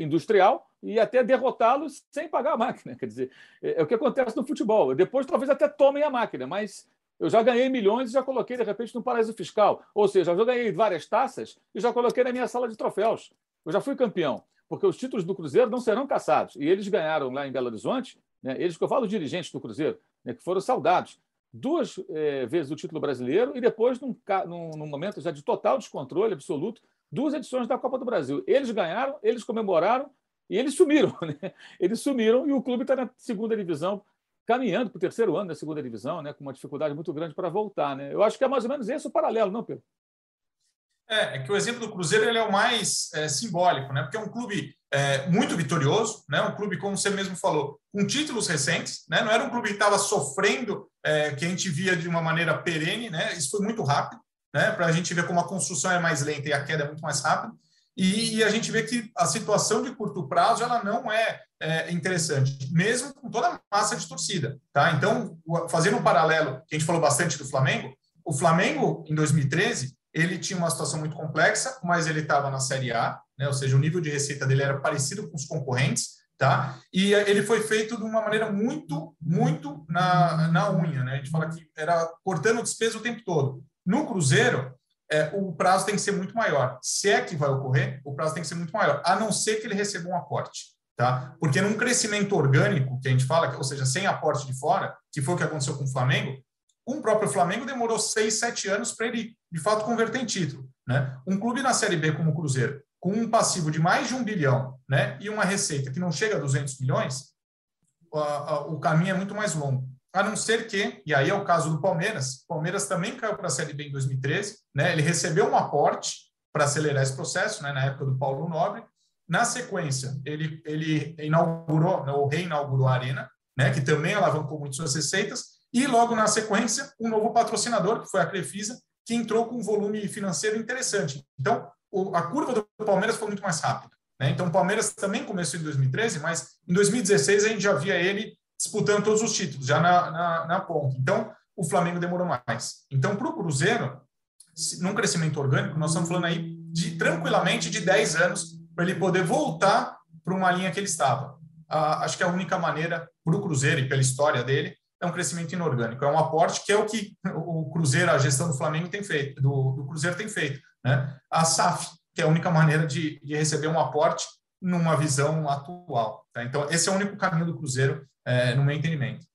industrial e até derrotá-los sem pagar a máquina. Quer dizer, é, é, o que acontece no futebol. Depois, talvez até tomem a máquina, mas eu já ganhei milhões e já coloquei, de repente, no paraíso fiscal. Ou seja, eu já ganhei várias taças e já coloquei na minha sala de troféus. Eu já fui campeão porque os títulos do Cruzeiro não serão caçados. E eles ganharam lá em Belo Horizonte, né, eles que eu falo dirigentes do Cruzeiro, né, que foram saudados duas é, vezes o título brasileiro e depois, num, num, num, momento já de total descontrole absoluto, duas edições da Copa do Brasil. Eles ganharam, eles comemoraram e eles sumiram. Né? Eles sumiram e o clube está na segunda divisão, caminhando para o terceiro ano da segunda divisão, né, com uma dificuldade muito grande para voltar. Né? Eu acho que é mais ou menos esse o paralelo, não, Pedro? É, é que o exemplo do Cruzeiro ele é o mais é, simbólico, né? Porque é um clube é, muito vitorioso, né? Um clube, como você mesmo falou, com títulos recentes, né? Não era um clube que estava sofrendo, é, que a gente via de uma maneira perene, né? Isso foi muito rápido, né? Para a gente ver como a construção é mais lenta e a queda é muito mais rápida. E, e, a gente vê que a situação de curto prazo ela não é, é, interessante, mesmo com toda a massa de torcida. Tá? Então, fazendo um paralelo, que a gente falou bastante do Flamengo, o Flamengo, em 2013, ele tinha uma situação muito complexa, mas ele estava na Série A, né? ou seja, o nível de receita dele era parecido com os concorrentes, tá? E ele foi feito de uma maneira muito, muito na, na unha, né? A gente fala que era cortando despesa o tempo todo. No Cruzeiro, é, o prazo tem que ser muito maior. Se é que vai ocorrer, o prazo tem que ser muito maior, a não ser que ele receba um aporte. Tá? Porque num crescimento orgânico, que a gente fala, ou seja, sem aporte de fora, que foi o que aconteceu com o Flamengo, um próprio Flamengo demorou seis, sete anos para ele, de fato, converter em título. Né? Um clube na Série B como o Cruzeiro, com um passivo de mais de um bilhão né, e uma receita que não chega a 200 milhões, o caminho é muito mais longo. A não ser que, e aí é o caso do Palmeiras, Palmeiras também caiu para a Série B em 2013, né, ele recebeu um aporte para acelerar esse processo, né, na época do Paulo Nobre. Na sequência, ele, ele inaugurou, né, ou reinaugurou a Arena, né, que também alavancou muito suas receitas, e logo na sequência, um novo patrocinador, que foi a Crefisa, que entrou com um volume financeiro interessante. Então, o, a curva do Palmeiras foi muito mais rápida. Né? Então, o Palmeiras também começou em 2013, mas em 2016 a gente já via ele disputando todos os títulos, já na, na, na ponta. Então, o Flamengo demorou mais. Então, para o Cruzeiro, num crescimento orgânico, nós estamos falando aí de tranquilamente de 10 anos para ele poder voltar para uma linha que ele estava. Ah, acho que é a única maneira para o Cruzeiro e pela história dele é um crescimento inorgânico, é um aporte que é o que o Cruzeiro, a gestão do Flamengo tem feito, do, do Cruzeiro tem feito. Né? A SAF, que é a única maneira de, de receber um aporte numa visão atual. Tá? Então, esse é o único caminho do Cruzeiro, é, no meu entendimento.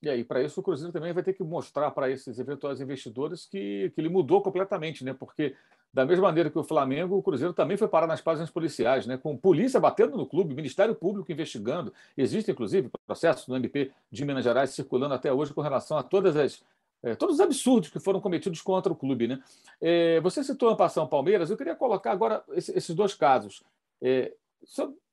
E aí, para isso, o Cruzeiro também vai ter que mostrar para esses eventuais investidores que, que ele mudou completamente, né? porque da mesma maneira que o Flamengo, o Cruzeiro também foi parar nas páginas policiais, né? com polícia batendo no clube, Ministério Público investigando. Existe, inclusive, processo no MP de Minas Gerais circulando até hoje com relação a todas as, é, todos os absurdos que foram cometidos contra o clube. Né? É, você citou a Ampação Palmeiras, eu queria colocar agora esses dois casos. É,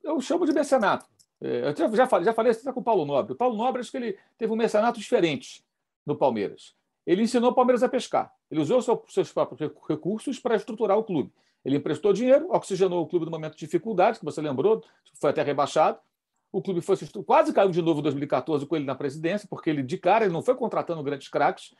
eu chamo de mecenato. É, eu já falei, já falei isso com o Paulo Nobre. O Paulo Nobre, acho que ele teve um mecenato diferente no Palmeiras ele ensinou o Palmeiras a pescar. Ele usou seus próprios recursos para estruturar o clube. Ele emprestou dinheiro, oxigenou o clube no momento de dificuldade, que você lembrou, foi até rebaixado. O clube foi quase caiu de novo em 2014 com ele na presidência, porque ele de cara ele não foi contratando grandes craques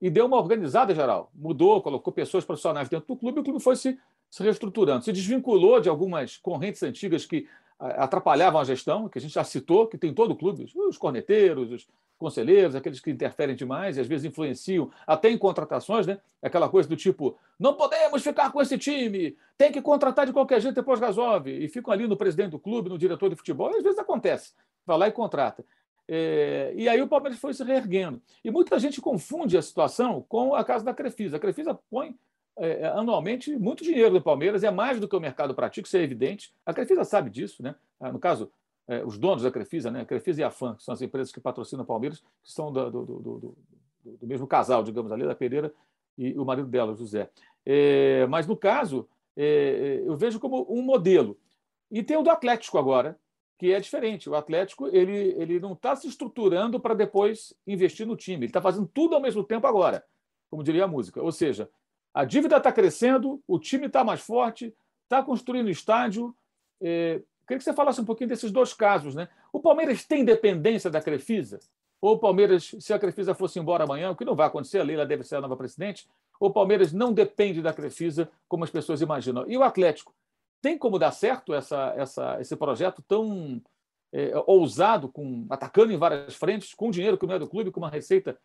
e deu uma organizada geral. Mudou, colocou pessoas profissionais dentro do clube e o clube foi se, se reestruturando. Se desvinculou de algumas correntes antigas que atrapalhavam a gestão, que a gente já citou, que tem todo o clube, os corneteiros, os conselheiros, aqueles que interferem demais e às vezes influenciam até em contratações, né? Aquela coisa do tipo, não podemos ficar com esse time, tem que contratar de qualquer jeito depois resolve. E ficam ali no presidente do clube, no diretor de futebol, e às vezes acontece. Vai lá e contrata. É, e aí o Palmeiras foi se reerguendo. E muita gente confunde a situação com a casa da Crefisa. A Crefisa põe é, anualmente muito dinheiro do Palmeiras, é mais do que o mercado pratica, isso é evidente. A Crefisa sabe disso, né? Ah, no caso, é, os donos da Crefisa, né? a Crefisa e a FAN, que são as empresas que patrocinam o Palmeiras, que são do, do, do, do mesmo casal, digamos ali, da Pereira e o marido dela, José. É, mas, no caso, é, eu vejo como um modelo. E tem o do Atlético agora, que é diferente. O Atlético ele, ele não está se estruturando para depois investir no time. Ele está fazendo tudo ao mesmo tempo agora, como diria a música. Ou seja, a dívida está crescendo, o time está mais forte, está construindo estádio. É, queria que você falasse um pouquinho desses dois casos. Né? O Palmeiras tem dependência da Crefisa? Ou o Palmeiras, se a Crefisa fosse embora amanhã, o que não vai acontecer, a Leila deve ser a nova presidente, ou o Palmeiras não depende da Crefisa, como as pessoas imaginam. E o Atlético? Tem como dar certo essa, essa, esse projeto tão é, ousado, com, atacando em várias frentes, com dinheiro que não é do clube, com uma receita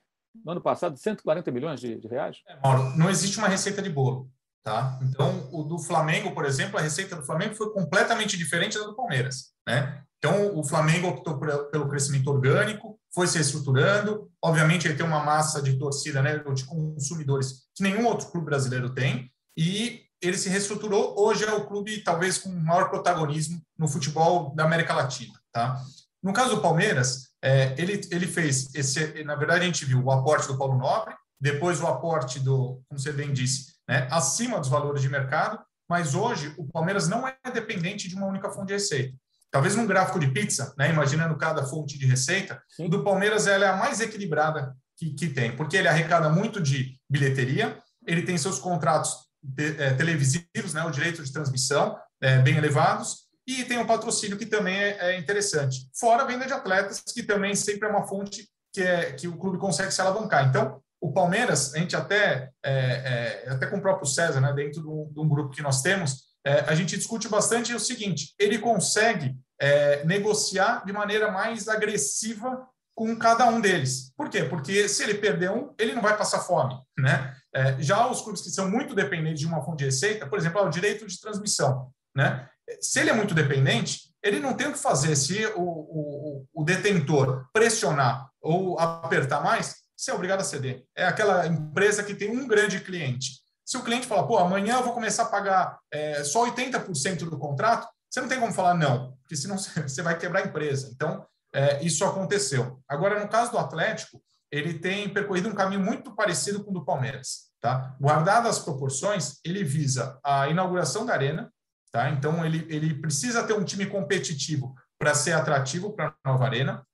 no ano passado de 140 milhões de, de reais? É, Mauro, não existe uma receita de bolo. Tá? Então, o do Flamengo, por exemplo, a receita do Flamengo foi completamente diferente da do Palmeiras. Né? Então, o Flamengo optou pelo crescimento orgânico, foi se estruturando. Obviamente, ele tem uma massa de torcida, né, de consumidores que nenhum outro clube brasileiro tem. E ele se reestruturou. Hoje é o clube, talvez, com maior protagonismo no futebol da América Latina. Tá? No caso do Palmeiras, é, ele, ele fez, esse, na verdade, a gente viu o aporte do Paulo Nobre, depois o aporte do, como você bem disse, né, acima dos valores de mercado, mas hoje o Palmeiras não é dependente de uma única fonte de receita. Talvez num gráfico de pizza, né, imaginando cada fonte de receita, o do Palmeiras ela é a mais equilibrada que, que tem, porque ele arrecada muito de bilheteria, ele tem seus contratos de, é, televisivos, né, o direito de transmissão é, bem elevados, e tem um patrocínio que também é, é, interessante. Fora a venda de atletas, que também sempre é uma fonte que, é, que o clube consegue se alavancar. Então, o Palmeiras, a gente até, é, é, até com o próprio César, né, dentro de um, grupo que nós temos, é, a gente discute bastante o seguinte: ele consegue é, negociar de maneira mais agressiva com cada um deles. Por quê? Porque se ele perder um, ele não vai passar fome, né? Já os clubes que são muito dependentes de uma fonte de receita, por exemplo, o direito de transmissão, né? Se ele é muito dependente, ele não tem o que fazer se o, o, o detentor pressionar ou apertar mais, você é obrigado a ceder. É aquela empresa que tem um grande cliente. Se o cliente fala, pô, amanhã eu vou começar a pagar é, só 80% do contrato, você não tem como falar não, porque senão você vai quebrar a empresa. Então, é, isso aconteceu. Agora, no caso do Atlético, ele tem percorrido um caminho muito parecido com o do Palmeiras. Tá? Guardadas as proporções, ele visa a inauguração da arena, tá? então ele, ele precisa ter um time competitivo para ser atrativo para a nova arena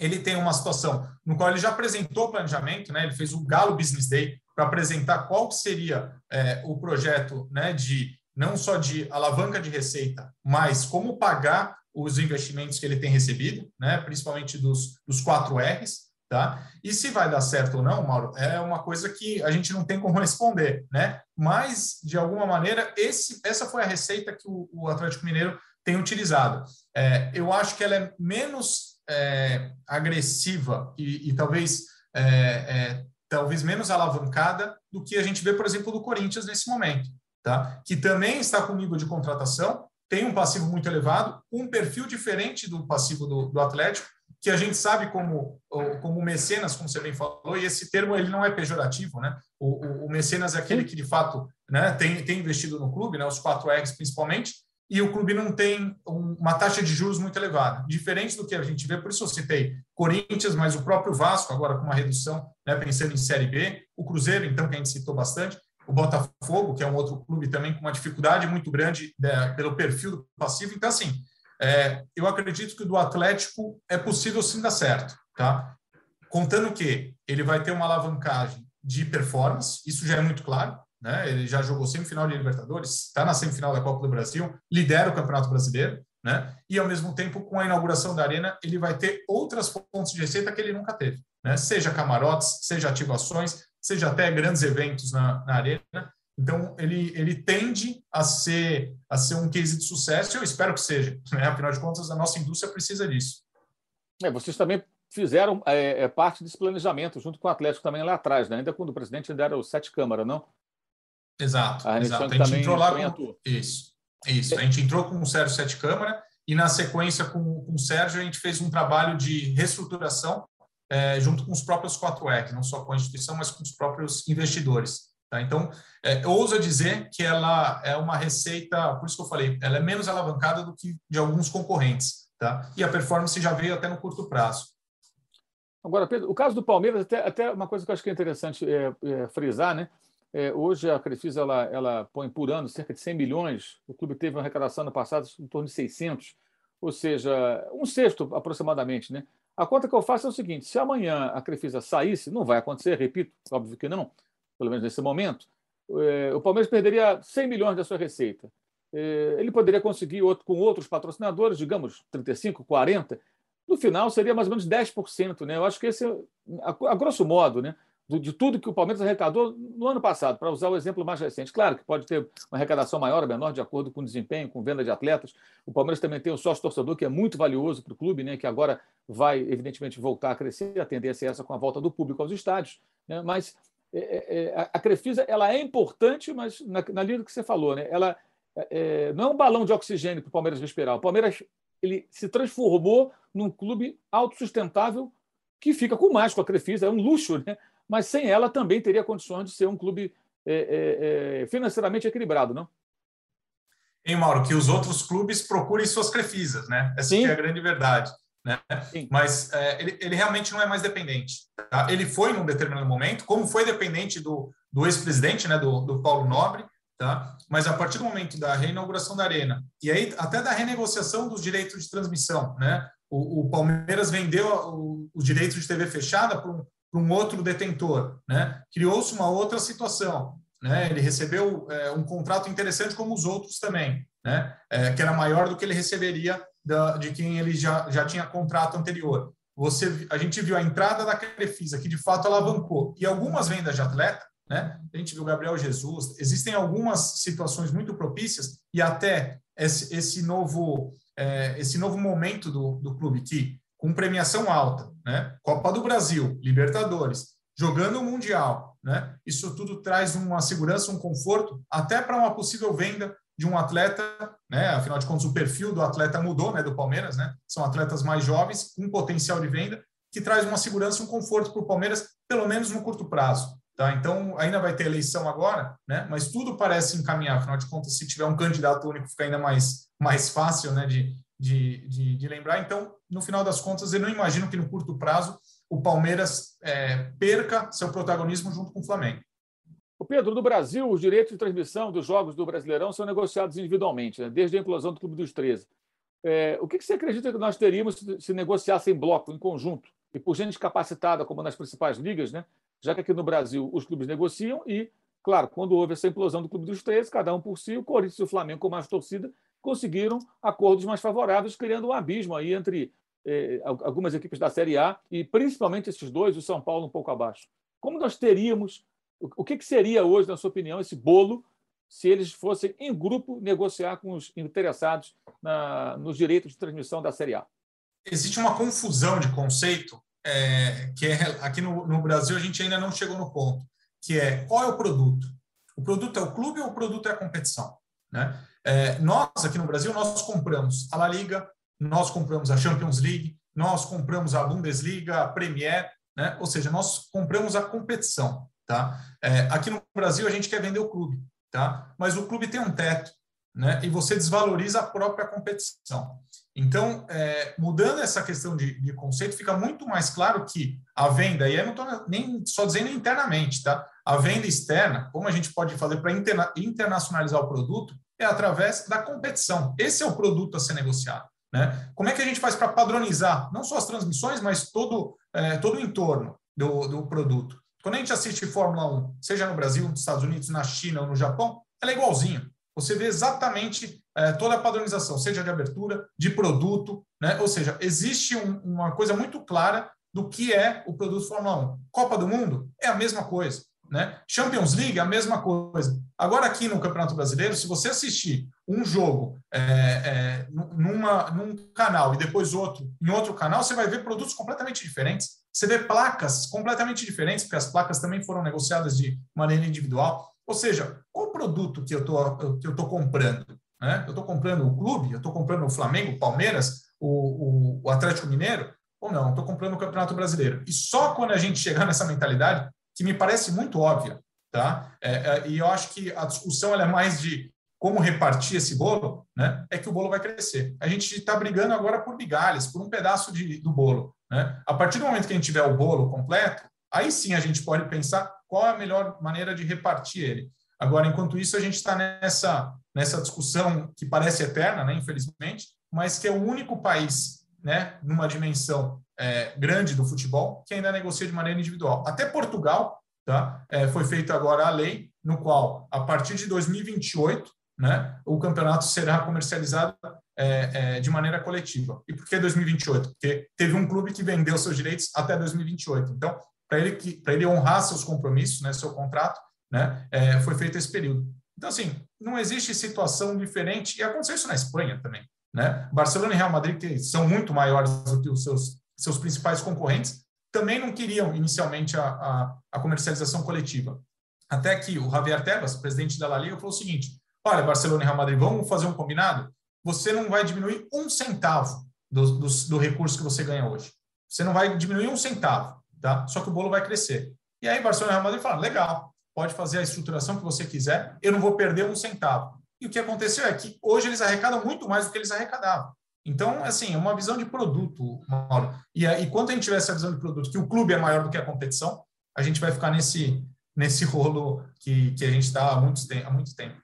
ele tem uma situação no qual ele já apresentou o planejamento, né? ele fez o Galo Business Day para apresentar qual seria é, o projeto né, de não só de alavanca de receita, mas como pagar os investimentos que ele tem recebido, né, principalmente dos, dos 4 R's. Tá? E se vai dar certo ou não, Mauro, é uma coisa que a gente não tem como responder, né? Mas, de alguma maneira, esse, essa foi a receita que o, o Atlético Mineiro tem utilizado. É, eu acho que ela é menos é, agressiva e, e talvez é, é, talvez menos alavancada do que a gente vê, por exemplo, do Corinthians nesse momento, tá? Que também está com nível de contratação, tem um passivo muito elevado, um perfil diferente do passivo do, do Atlético, que a gente sabe como como mecenas, como você bem falou, e esse termo ele não é pejorativo, né? O, o, o mecenas é aquele que de fato, né, tem, tem investido no clube, né, os quatro R's principalmente, e o clube não tem uma taxa de juros muito elevada, diferente do que a gente vê, por isso eu citei Corinthians, mas o próprio Vasco, agora com uma redução, né, pensando em Série B, o Cruzeiro, então, que a gente citou bastante, o Botafogo, que é um outro clube também com uma dificuldade muito grande né, pelo perfil do passivo. Então, assim, é, eu acredito que do Atlético é possível sim dar certo, tá? Contando que ele vai ter uma alavancagem de performance, isso já é muito claro, né? Ele já jogou semifinal de Libertadores, está na semifinal da Copa do Brasil, lidera o Campeonato Brasileiro, né? E ao mesmo tempo, com a inauguração da arena, ele vai ter outras fontes de receita que ele nunca teve, né? Seja camarotes, seja ativações, seja até grandes eventos na, na arena. Então, ele, ele tende a ser, a ser um case de sucesso, e eu espero que seja. Né? Afinal de contas, a nossa indústria precisa disso. É, vocês também fizeram é, é, parte desse planejamento, junto com o Atlético também lá atrás, né? ainda quando o presidente ainda era o Sete Câmara, não? Exato, a exato. A gente entrou lá com... Isso, isso. A gente entrou com o Sérgio Sete Câmara e, na sequência, com, com o Sérgio, a gente fez um trabalho de reestruturação é, junto com os próprios 4 ec não só com a instituição, mas com os próprios investidores. Tá? Então, é, ousa dizer que ela é uma receita, por isso que eu falei, ela é menos alavancada do que de alguns concorrentes. Tá? E a performance já veio até no curto prazo. Agora, Pedro, o caso do Palmeiras, até, até uma coisa que eu acho que é interessante é, é, frisar, né? É, hoje a Crefisa ela, ela põe por ano cerca de 100 milhões. O clube teve uma arrecadação no passado em torno de 600, ou seja, um sexto aproximadamente. Né? A conta que eu faço é o seguinte: se amanhã a Crefisa saísse, não vai acontecer, repito, óbvio que não, pelo menos nesse momento, é, o Palmeiras perderia 100 milhões da sua receita. É, ele poderia conseguir outro, com outros patrocinadores, digamos 35, 40. No final seria mais ou menos 10%. Né? Eu acho que esse, a, a grosso modo, né? de tudo que o Palmeiras arrecadou no ano passado, para usar o exemplo mais recente. Claro que pode ter uma arrecadação maior ou menor de acordo com desempenho, com venda de atletas. O Palmeiras também tem o sócio torcedor, que é muito valioso para o clube, né, que agora vai, evidentemente, voltar a crescer. A tendência é essa com a volta do público aos estádios. Né, mas é, é, é a Crefisa ela é importante, mas na, na linha do que você falou, né, ela é, é, não é um balão de oxigênio para o Palmeiras respirar. O Palmeiras ele se transformou num clube autossustentável que fica com mais com a Crefisa, é um luxo, né? mas sem ela também teria condições de ser um clube financeiramente equilibrado, não? Hein, Mauro, que os outros clubes procurem suas crefisas, né? Essa é a grande verdade. Né? Mas é, ele, ele, realmente não é mais dependente. Tá? Ele foi num determinado momento, como foi dependente do, do ex-presidente, né, do, do Paulo Nobre, tá? mas a partir do momento da reinauguração da Arena, e aí até da renegociação dos direitos de transmissão, né? o, o Palmeiras vendeu os direitos de TV fechada para um, um outro detentor. Né? Criou-se uma outra situação. Né? Ele recebeu é, um contrato interessante como os outros também, né? É, que era maior do que ele receberia da, de quem ele já, já tinha contrato anterior. Você, a gente viu a entrada da Crefisa, que de fato alavancou, e algumas vendas de atleta, né? A gente viu Gabriel Jesus. Existem algumas situações muito propícias e até esse, esse novo é, esse novo momento do, do clube que com premiação alta, né? Copa do Brasil, Libertadores, jogando o Mundial, né? Isso tudo traz uma segurança, um conforto, até para uma possível venda de um atleta, né? Afinal de contas, o perfil do atleta mudou, né? Do Palmeiras, né? São atletas mais jovens, com potencial de venda, que traz uma segurança, um conforto para o Palmeiras, pelo menos no curto prazo. Tá? Então, ainda vai ter eleição agora, né? mas tudo parece encaminhar. Afinal de contas, se tiver um candidato único, fica ainda mais, mais fácil né? de, de, de, de lembrar. Então, no final das contas, eu não imagino que no curto prazo o Palmeiras é, perca seu protagonismo junto com o Flamengo. O Pedro, no Brasil, os direitos de transmissão dos jogos do Brasileirão são negociados individualmente, né? desde a implosão do Clube dos 13. É, o que você acredita que nós teríamos se, se negociasse em bloco, em conjunto, e por gente capacitada, como nas principais ligas, né? já que aqui no Brasil os clubes negociam e, claro, quando houve essa implosão do Clube dos 13, cada um por si, o Corinthians e o Flamengo com mais torcida conseguiram acordos mais favoráveis, criando um abismo aí entre eh, algumas equipes da Série A e principalmente esses dois, o São Paulo um pouco abaixo. Como nós teríamos, o que, que seria hoje, na sua opinião, esse bolo se eles fossem em grupo negociar com os interessados na, nos direitos de transmissão da Série A? Existe uma confusão de conceito é, que é, aqui no, no Brasil a gente ainda não chegou no ponto, que é qual é o produto? O produto é o clube ou o produto é a competição? Né? É, nós, aqui no Brasil, nós compramos a La Liga, nós compramos a Champions League, nós compramos a Bundesliga, a Premier, né? ou seja, nós compramos a competição. Tá? É, aqui no Brasil, a gente quer vender o clube, tá? mas o clube tem um teto né? e você desvaloriza a própria competição. Então, é, mudando essa questão de, de, conceito, fica muito mais claro que a venda, e eu não estou nem só dizendo internamente, tá? A venda externa, como a gente pode fazer para interna, internacionalizar o produto, é através da competição. Esse é o produto a ser negociado. Né? Como é que a gente faz para padronizar não só as transmissões, mas todo, é, todo o entorno do, do produto? Quando a gente assiste Fórmula 1, seja no Brasil, nos Estados Unidos, na China ou no Japão, ela é igualzinho. Você vê exatamente é, toda a padronização, seja de abertura, de produto, né? ou seja, existe um, uma coisa muito clara do que é o produto Fórmula 1. Copa do Mundo é a mesma coisa. Né? Champions League, a mesma coisa. Agora, aqui no Campeonato Brasileiro, se você assistir um jogo é, é, numa, num canal e depois outro em outro canal, você vai ver produtos completamente diferentes. Você vê placas completamente diferentes, porque as placas também foram negociadas de maneira individual. Ou seja, qual produto que eu estou comprando? Né? Eu estou comprando o clube, eu estou comprando o Flamengo, o Palmeiras, o, o, o Atlético Mineiro, ou não, estou comprando o Campeonato Brasileiro. E só quando a gente chegar nessa mentalidade, que me parece muito óbvia, tá? É, é, e eu acho que a discussão é mais de como repartir esse bolo, né? É que o bolo vai crescer. A gente está brigando agora por migalhas, por um pedaço de, do bolo, né? A partir do momento que a gente tiver o bolo completo, aí sim a gente pode pensar qual é a melhor maneira de repartir ele. Agora, enquanto isso, a gente está nessa, nessa discussão que parece eterna, né, infelizmente, mas que é o único país, né, numa dimensão é, grande do futebol, que ainda negocia de maneira individual. Até Portugal, tá, é, foi feita agora a lei, no qual, a partir de 2028, né, o campeonato será comercializado é, é, de maneira coletiva. E por que 2028? Porque teve um clube que vendeu seus direitos até 2028. Então, para ele, ele honrar seus compromissos, né, seu contrato, né, é, foi feito esse período. Então, assim, não existe situação diferente, e aconteceu isso na Espanha também. Né? Barcelona e Real Madrid, que são muito maiores do que os seus, seus principais concorrentes, também não queriam inicialmente a, a, a comercialização coletiva. Até que o Javier Tebas, presidente da La Liga, falou o seguinte: olha, Barcelona e Real Madrid, vamos fazer um combinado? Você não vai diminuir um centavo do, do, do recurso que você ganha hoje. Você não vai diminuir um centavo, tá? Só que o bolo vai crescer. E aí Barcelona Real Madrid falaram, legal, pode fazer a estruturação que você quiser, eu não vou perder um centavo. E o que aconteceu é que hoje eles arrecadam muito mais do que eles arrecadavam. Então, assim, é uma visão de produto, Mauro. E, e quando a gente tiver essa visão de produto, que o clube é maior do que a competição, a gente vai ficar nesse, nesse rolo que, que a gente está há, há muito tempo.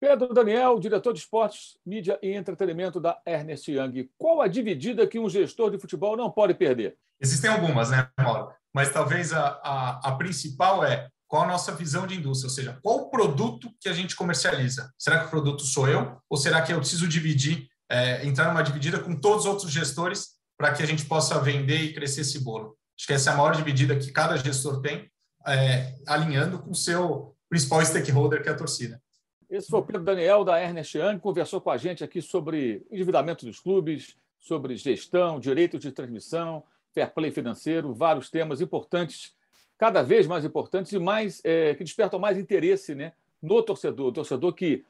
Pedro Daniel, diretor de esportes, mídia e entretenimento da Ernest Young. Qual a dividida que um gestor de futebol não pode perder? Existem algumas, né, Mauro? Mas talvez a, a, a principal é qual a nossa visão de indústria, ou seja, qual o produto que a gente comercializa? Será que o produto sou eu? Ou será que eu preciso dividir, é, entrar numa dividida com todos os outros gestores para que a gente possa vender e crescer esse bolo? Acho que essa é a maior dividida que cada gestor tem, é, alinhando com o seu principal stakeholder, que é a torcida. Esse foi o Pedro Daniel, da Ernest Young, conversou com a gente aqui sobre endividamento dos clubes, sobre gestão, direitos de transmissão, fair play financeiro, vários temas importantes, cada vez mais importantes e mais é, que despertam mais interesse né, no torcedor. O torcedor que.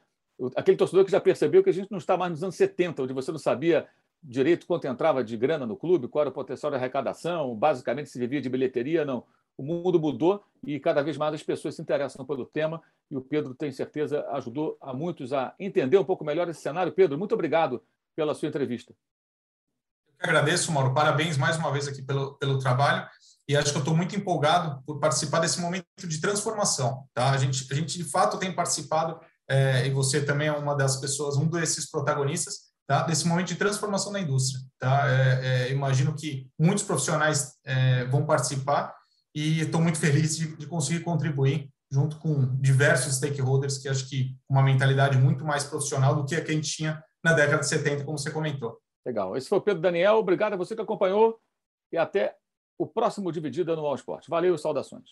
Aquele torcedor que já percebeu que a gente não está mais nos anos 70, onde você não sabia direito quanto entrava de grana no clube, qual era o potencial de arrecadação, basicamente se vivia de bilheteria, não. O mundo mudou e cada vez mais as pessoas se interessam pelo tema e o Pedro, tem certeza, ajudou a muitos a entender um pouco melhor esse cenário. Pedro, muito obrigado pela sua entrevista. Eu agradeço, Mauro. Parabéns mais uma vez aqui pelo, pelo trabalho e acho que eu estou muito empolgado por participar desse momento de transformação. Tá? A, gente, a gente, de fato, tem participado, é, e você também é uma das pessoas, um desses protagonistas, tá? desse momento de transformação da indústria. Tá? É, é, imagino que muitos profissionais vão participar e estou muito feliz de, de, conseguir contribuir junto com diversos stakeholders que acho que uma mentalidade muito mais profissional do que a que a gente tinha na década de 70, como você comentou. Legal. Esse foi o Pedro Daniel. Obrigado a você que acompanhou e até o próximo Dividida no All Sport. Valeu e saudações.